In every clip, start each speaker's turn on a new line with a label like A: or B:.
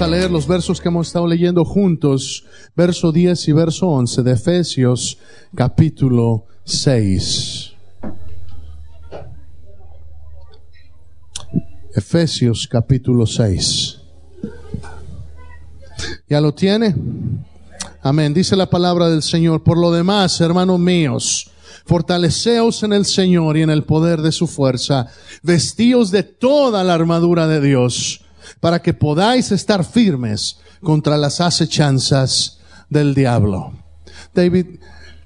A: A leer los versos que hemos estado leyendo juntos, verso 10 y verso 11 de Efesios capítulo 6. Efesios capítulo 6. ¿Ya lo tiene? Amén. Dice la palabra del Señor. Por lo demás, hermanos míos, fortaleceos en el Señor y en el poder de su fuerza. Vestíos de toda la armadura de Dios para que podáis estar firmes contra las acechanzas del diablo. David,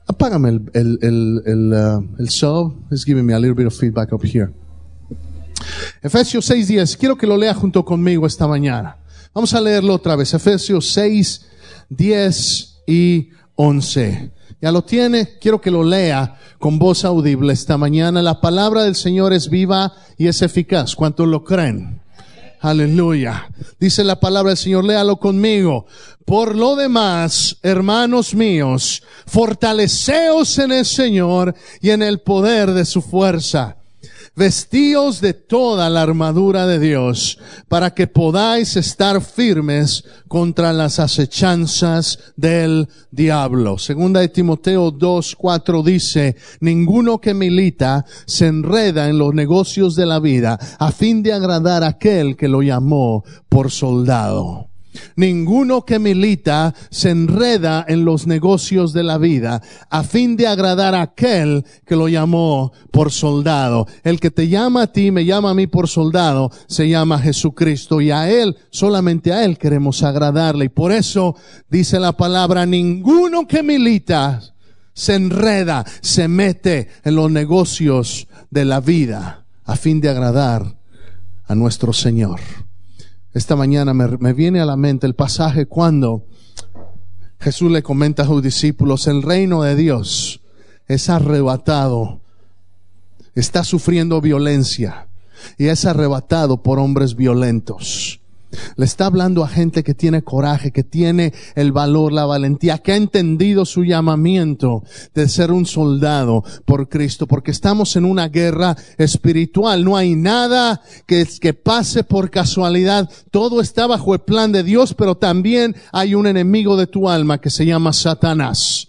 A: apágame el, el, el, el, uh, el sub. It's giving me a little bit of feedback up here. Efesios 6.10. Quiero que lo lea junto conmigo esta mañana. Vamos a leerlo otra vez. Efesios 6, 10 y 11. Ya lo tiene. Quiero que lo lea con voz audible esta mañana. La palabra del Señor es viva y es eficaz. ¿Cuántos lo creen? Aleluya. Dice la palabra del Señor, léalo conmigo. Por lo demás, hermanos míos, fortaleceos en el Señor y en el poder de su fuerza vestíos de toda la armadura de Dios para que podáis estar firmes contra las acechanzas del diablo. Segunda de Timoteo 2, 4 dice, ninguno que milita se enreda en los negocios de la vida a fin de agradar a aquel que lo llamó por soldado. Ninguno que milita se enreda en los negocios de la vida a fin de agradar a aquel que lo llamó por soldado. El que te llama a ti, me llama a mí por soldado, se llama Jesucristo y a él, solamente a él queremos agradarle. Y por eso dice la palabra, ninguno que milita se enreda, se mete en los negocios de la vida a fin de agradar a nuestro Señor. Esta mañana me, viene a la mente el pasaje cuando Jesús le comenta a sus discípulos, el reino de Dios es arrebatado, está sufriendo violencia y es arrebatado por hombres violentos. Le está hablando a gente que tiene coraje, que tiene el valor, la valentía, que ha entendido su llamamiento de ser un soldado por Cristo, porque estamos en una guerra espiritual. No hay nada que, que pase por casualidad. Todo está bajo el plan de Dios, pero también hay un enemigo de tu alma que se llama Satanás.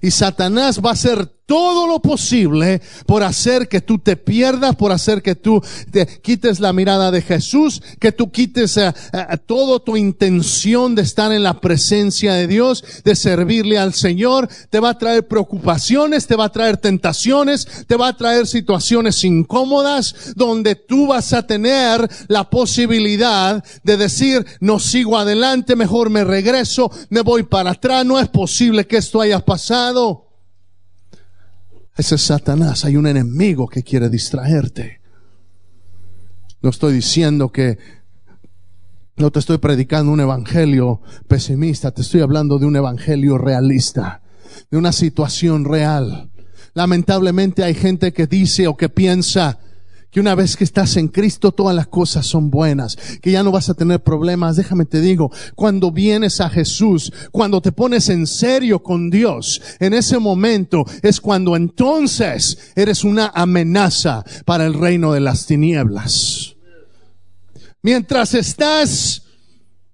A: Y Satanás va a hacer todo lo posible por hacer que tú te pierdas, por hacer que tú te quites la mirada de Jesús, que tú quites uh, uh, toda tu intención de estar en la presencia de Dios, de servirle al Señor. Te va a traer preocupaciones, te va a traer tentaciones, te va a traer situaciones incómodas donde tú vas a tener la posibilidad de decir, no sigo adelante, mejor me regreso, me voy para atrás, no es posible que esto haya pasado. Ese es Satanás. Hay un enemigo que quiere distraerte. No estoy diciendo que no te estoy predicando un evangelio pesimista, te estoy hablando de un evangelio realista, de una situación real. Lamentablemente hay gente que dice o que piensa, que una vez que estás en Cristo todas las cosas son buenas, que ya no vas a tener problemas. Déjame te digo, cuando vienes a Jesús, cuando te pones en serio con Dios, en ese momento es cuando entonces eres una amenaza para el reino de las tinieblas. Mientras estás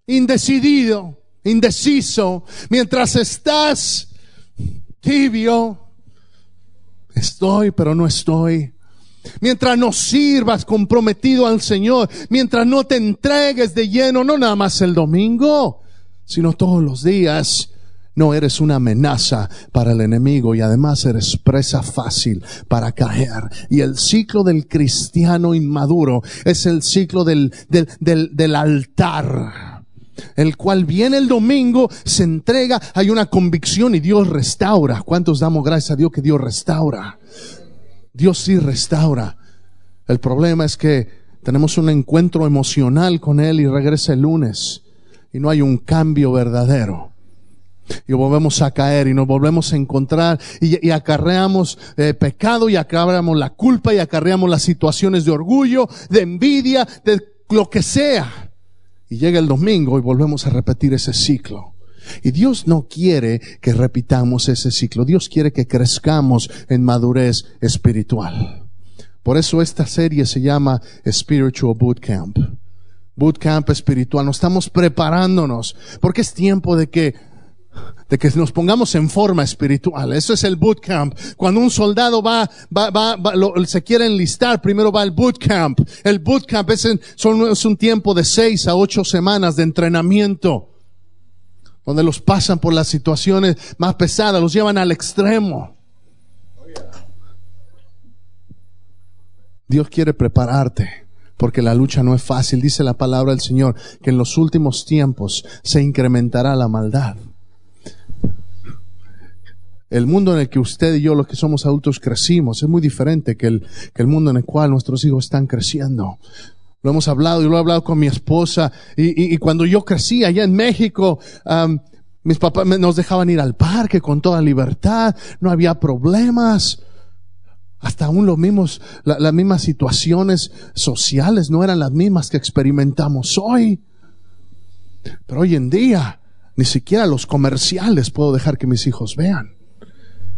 A: indecidido, indeciso, mientras estás tibio, estoy pero no estoy, Mientras no sirvas comprometido al Señor, mientras no te entregues de lleno, no nada más el domingo, sino todos los días, no eres una amenaza para el enemigo y además eres presa fácil para caer. Y el ciclo del cristiano inmaduro es el ciclo del, del, del, altar el cual viene el domingo, se entrega, hay una convicción y Dios restaura. ¿Cuántos damos gracias a Dios que Dios restaura? Dios sí restaura. El problema es que tenemos un encuentro emocional con Él y regresa el lunes y no hay un cambio verdadero. Y volvemos a caer y nos volvemos a encontrar y, acarreamos eh, pecado y acarreamos la culpa y acarreamos las situaciones de orgullo, de envidia, de lo que sea. Y llega el domingo y volvemos a repetir ese ciclo. Y Dios no quiere que repitamos ese ciclo. Dios quiere que crezcamos en madurez espiritual. Por eso esta serie se llama Spiritual Bootcamp. bootcamp espiritual, nos estamos preparándonos, porque es tiempo de que de que nos pongamos en forma espiritual. Eso es el bootcamp. Cuando un soldado va, va, va, se quiere enlistar, primero va el bootcamp. El bootcamp es, es un tiempo de seis a ocho semanas de entrenamiento, donde los pasan por las situaciones más pesadas, los llevan al extremo. Dios quiere prepararte porque la lucha no es fácil. Dice la palabra del Señor que en los últimos tiempos se incrementará la maldad. El mundo en el que usted y yo, los que somos adultos, crecimos, es muy diferente que el, que el mundo en el cual nuestros hijos están creciendo. Lo hemos hablado, y lo he hablado con mi esposa, y, y, cuando yo crecí allá en México, mis papás nos dejaban ir al parque con toda libertad, no había problemas. Hasta aún los mismos, las mismas situaciones sociales no eran las mismas que experimentamos hoy. Pero hoy en día, ni siquiera los comerciales puedo dejar que mis hijos vean.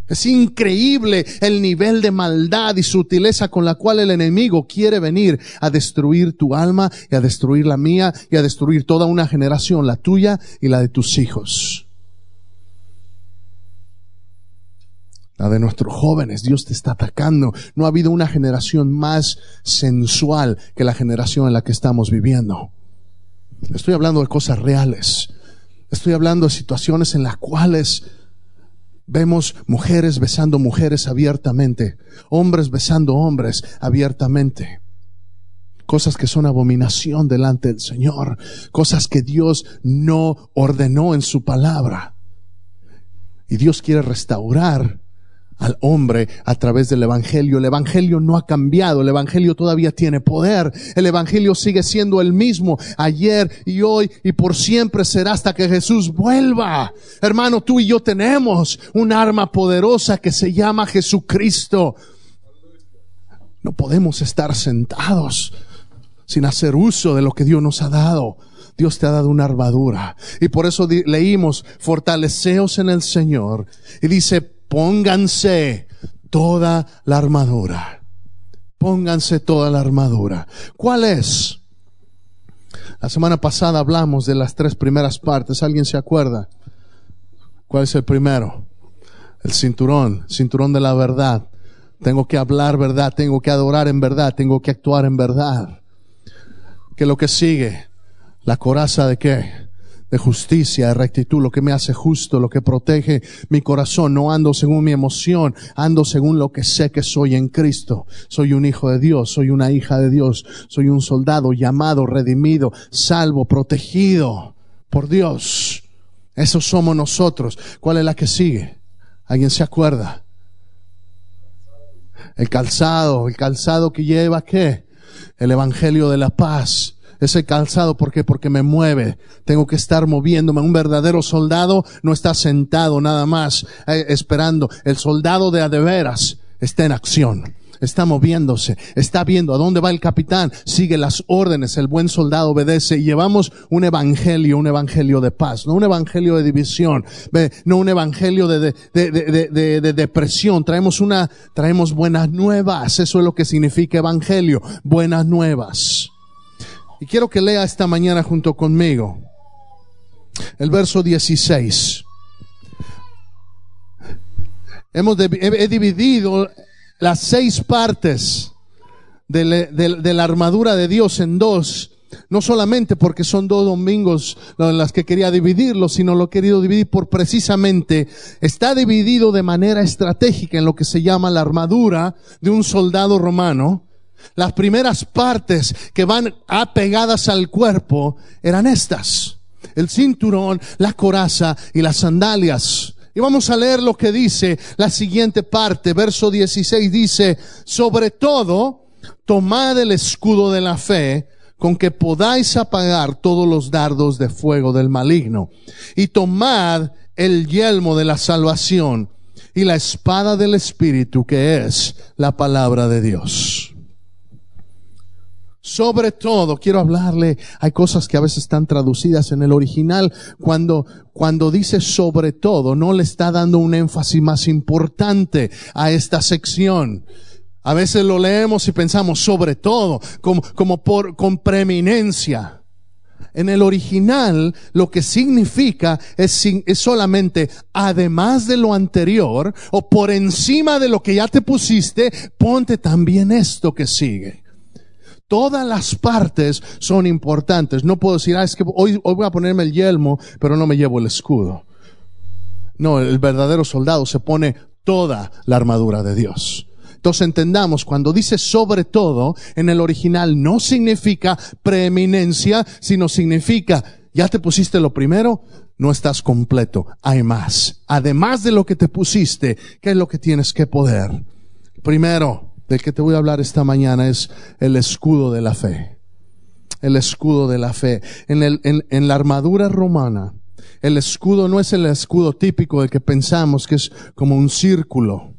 A: Es increíble el nivel de maldad y sutileza con la cual el enemigo quiere venir a destruir tu alma y a destruir la mía y a destruir toda una generación, la tuya y la de tus hijos. La de nuestros jóvenes, Dios te está atacando. No ha habido una generación más sensual que la generación en la que estamos viviendo. Estoy hablando de cosas reales. Estoy hablando de situaciones en las cuales Vemos mujeres besando mujeres abiertamente, hombres besando hombres abiertamente. Cosas que son abominación delante del Señor, cosas que Dios no ordenó en su palabra. Y Dios quiere restaurar al hombre a través del Evangelio. El Evangelio no ha cambiado, el Evangelio todavía tiene poder, el Evangelio sigue siendo el mismo ayer y hoy y por siempre será hasta que Jesús vuelva. Hermano, tú y yo tenemos un arma poderosa que se llama Jesucristo. No podemos estar sentados sin hacer uso de lo que Dios nos ha dado. Dios te ha dado una armadura. Y por eso leímos, fortaleceos en el Señor. Y dice, pónganse toda la armadura. Pónganse toda la armadura. ¿Cuál es? La semana pasada hablamos de las tres primeras partes. ¿Alguien se acuerda? ¿Cuál es el primero? El cinturón, cinturón de la verdad. Tengo que hablar verdad, tengo que adorar en verdad, tengo que actuar en verdad. ¿Qué es lo que sigue? La coraza de qué? De justicia, de rectitud, lo que me hace justo, lo que protege mi corazón. No ando según mi emoción, ando según lo que sé que soy en Cristo. Soy un hijo de Dios, soy una hija de Dios, soy un soldado llamado, redimido, salvo, protegido por Dios. Eso somos nosotros. ¿Cuál es la que sigue? ¿Alguien se acuerda? El calzado, el calzado que lleva qué? El Evangelio de la paz ese calzado, ¿por qué? Porque me mueve. Tengo que estar moviéndome. Un verdadero soldado no está sentado nada más eh, esperando. El soldado de adeveras está en acción. Está moviéndose, está viendo a dónde va el capitán, sigue las órdenes, el buen soldado obedece y llevamos un evangelio, un evangelio de paz, no un evangelio de división, no un evangelio de, de, de, de depresión, traemos una, traemos buenas nuevas, eso es lo que significa evangelio, buenas nuevas. Y quiero que lea esta mañana junto conmigo el verso 16. Hemos he, dividido las seis partes de, de, la armadura de Dios en dos. No solamente porque son dos domingos las que quería dividirlo, sino lo he querido dividir por precisamente, está dividido de manera estratégica en lo que se llama la armadura de un soldado romano las primeras partes que van apegadas al cuerpo eran estas. El cinturón, la coraza y las sandalias. Y vamos a leer lo que dice la siguiente parte. Verso 16 dice, sobre todo, tomad el escudo de la fe con que podáis apagar todos los dardos de fuego del maligno. Y tomad el yelmo de la salvación y la espada del Espíritu que es la palabra de Dios. Sobre todo, quiero hablarle, hay cosas que a veces están traducidas en el original, cuando, cuando dice sobre todo, no le está dando un énfasis más importante a esta sección. A veces lo leemos y pensamos sobre todo, como, como por, con preeminencia. En el original lo que significa es, es, solamente además de lo anterior o por encima de lo que ya te pusiste, ponte también esto que sigue. Todas las partes son importantes. No puedo decir, ah, es que hoy, voy a ponerme el yelmo, pero no me llevo el escudo. No, el verdadero soldado se pone toda la armadura de Dios. Entonces entendamos, cuando dice sobre todo, en el original no significa preeminencia, sino significa, ya te pusiste lo primero, no estás completo, hay más. Además de lo que te pusiste, ¿qué es lo que tienes que poder? Primero, del que te voy a hablar esta mañana es el escudo de la fe. El escudo de la fe. En, la armadura romana, el escudo no es el escudo típico del que pensamos que es como un círculo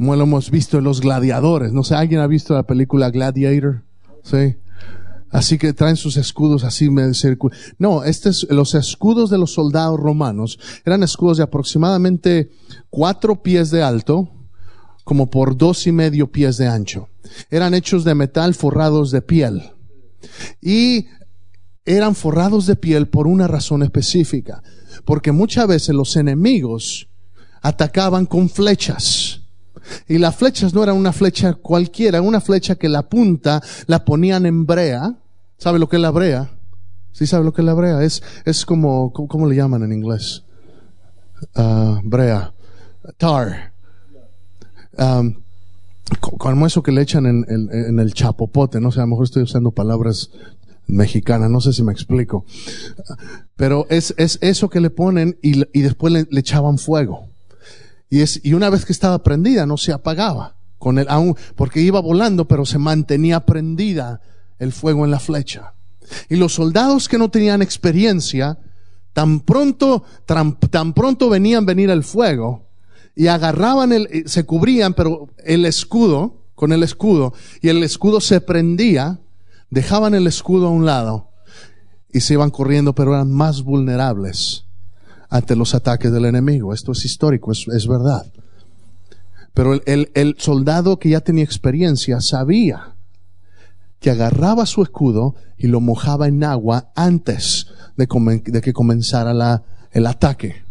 A: como lo hemos visto en los gladiadores. No sé, ¿alguien ha visto la película Gladiator? Sí. Así que traen sus escudos así No, estos, los escudos de los soldados romanos eran escudos de aproximadamente cuatro pies de alto, como por dos y medio pies de ancho. Eran hechos de metal forrados de piel. Y eran forrados de piel por una razón específica. Porque muchas veces los enemigos atacaban con flechas. Y las flechas no eran una flecha cualquiera, una flecha que la punta la ponían en brea. ¿Sabe lo que es la brea? ¿Sí sabe lo que es la brea? Es, es como, ¿cómo le llaman en inglés? Uh, brea. Tar. Um, como eso que le echan en, el chapopote, no sé, a lo mejor estoy usando palabras mexicanas, no sé si me explico. Pero es, es eso que le ponen y, después le, echaban fuego. Y una vez que estaba prendida no se apagaba, con el, aún, porque iba volando, pero se mantenía prendida el fuego en la flecha. Y los soldados que no tenían experiencia, tan pronto, tan, tan pronto venían venir el fuego, y agarraban el, se cubrían, pero el escudo, con el escudo, y el escudo se prendía, dejaban el escudo a un lado, y se iban corriendo, pero eran más vulnerables ante los ataques del enemigo. Esto es histórico, es, es verdad. Pero el, el, el, soldado que ya tenía experiencia sabía que agarraba su escudo y lo mojaba en agua antes de, de que comenzara la, el ataque.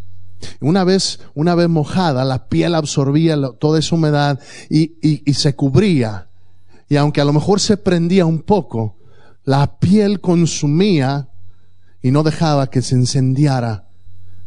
A: Una vez, una vez mojada, la piel absorbía toda esa humedad y, y, y se cubría. Y aunque a lo mejor se prendía un poco, la piel consumía y no dejaba que se encendiara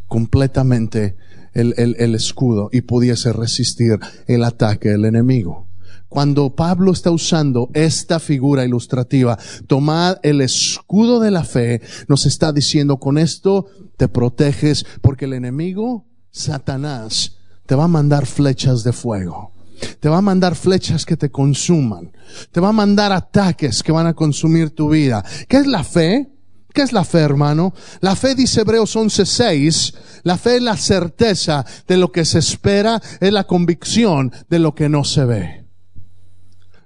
A: completamente el, el, escudo y pudiese resistir el ataque del enemigo. Cuando Pablo está usando esta figura ilustrativa, tomad el escudo de la fe, nos está diciendo con esto te proteges porque el enemigo, Satanás, te va a mandar flechas de fuego. Te va a mandar flechas que te consuman. Te va a mandar ataques que van a consumir tu vida. ¿Qué es la fe? ¿Qué es la fe, hermano? La fe, dice Hebreos 11:6, la fe es la certeza de lo que se espera, es la convicción de lo que no se ve.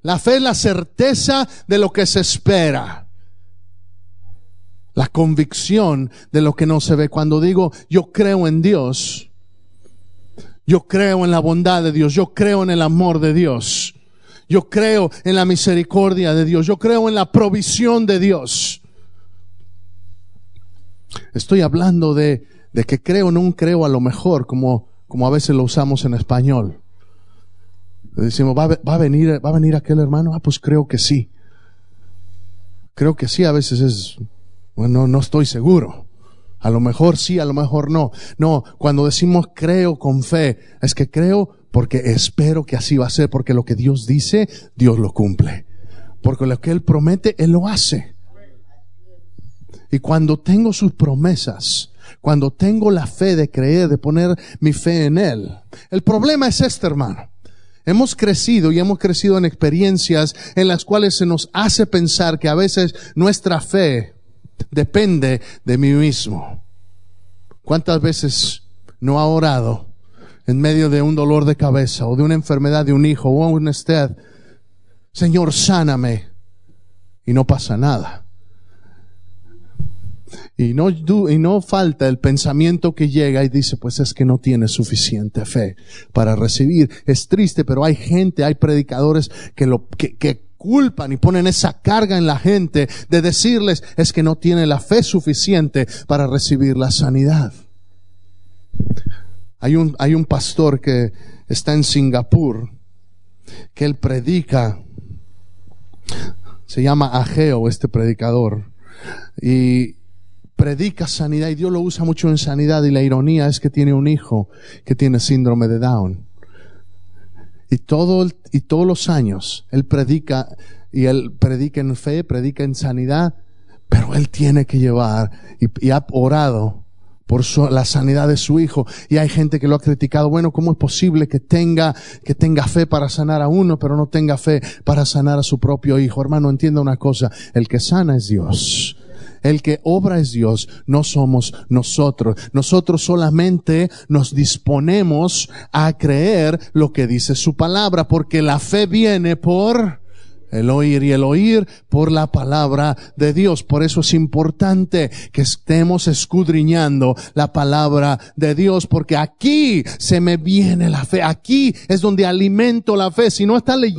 A: La fe es la certeza de lo que se espera. La convicción de lo que no se ve. Cuando digo yo creo en Dios, yo creo en la bondad de Dios, yo creo en el amor de Dios, yo creo en la misericordia de Dios, yo creo en la provisión de Dios. Estoy hablando de, de que creo no creo a lo mejor, como, como a veces lo usamos en español. Decimos, ¿va va a, venir, ¿va a venir aquel hermano? Ah, pues creo que sí. Creo que sí, a veces es, bueno, no estoy seguro. A lo mejor sí, a lo mejor no. No, cuando decimos creo con fe, es que creo porque espero que así va a ser, porque lo que Dios dice, Dios lo cumple. Porque lo que Él promete, Él lo hace. Y cuando tengo sus promesas, cuando tengo la fe de creer, de poner mi fe en Él. El problema es este, hermano. Hemos crecido y hemos crecido en experiencias en las cuales se nos hace pensar que a veces nuestra fe depende de mí mismo. ¿Cuántas veces no ha orado en medio de un dolor de cabeza o de una enfermedad de un hijo o un usted? Señor, sáname. Y no pasa nada. Y no, y no falta el pensamiento que llega y dice, pues es que no tiene suficiente fe para recibir. Es triste, pero hay gente, hay predicadores que lo, que, que culpan y ponen esa carga en la gente de decirles es que no tiene la fe suficiente para recibir la sanidad. Hay un, hay un pastor que está en Singapur, que él predica, se llama Ageo este predicador, y predica sanidad y Dios lo usa mucho en sanidad y la ironía es que tiene un hijo que tiene síndrome de Down. Y todo, y todos los años él predica y él predica en fe, predica en sanidad, pero él tiene que llevar y, y ha orado por su, la sanidad de su hijo. Y hay gente que lo ha criticado. Bueno, ¿cómo es posible que tenga, que tenga fe para sanar a uno, pero no tenga fe para sanar a su propio hijo? Hermano, entienda una cosa. El que sana es Dios. El que obra es Dios, no somos nosotros. Nosotros solamente nos disponemos a creer lo que dice su palabra, porque la fe viene por el oír y el oír por la palabra de Dios. Por eso es importante que estemos escudriñando la palabra de Dios, porque aquí se me viene la fe. Aquí es donde alimento la fe. Si no está leyendo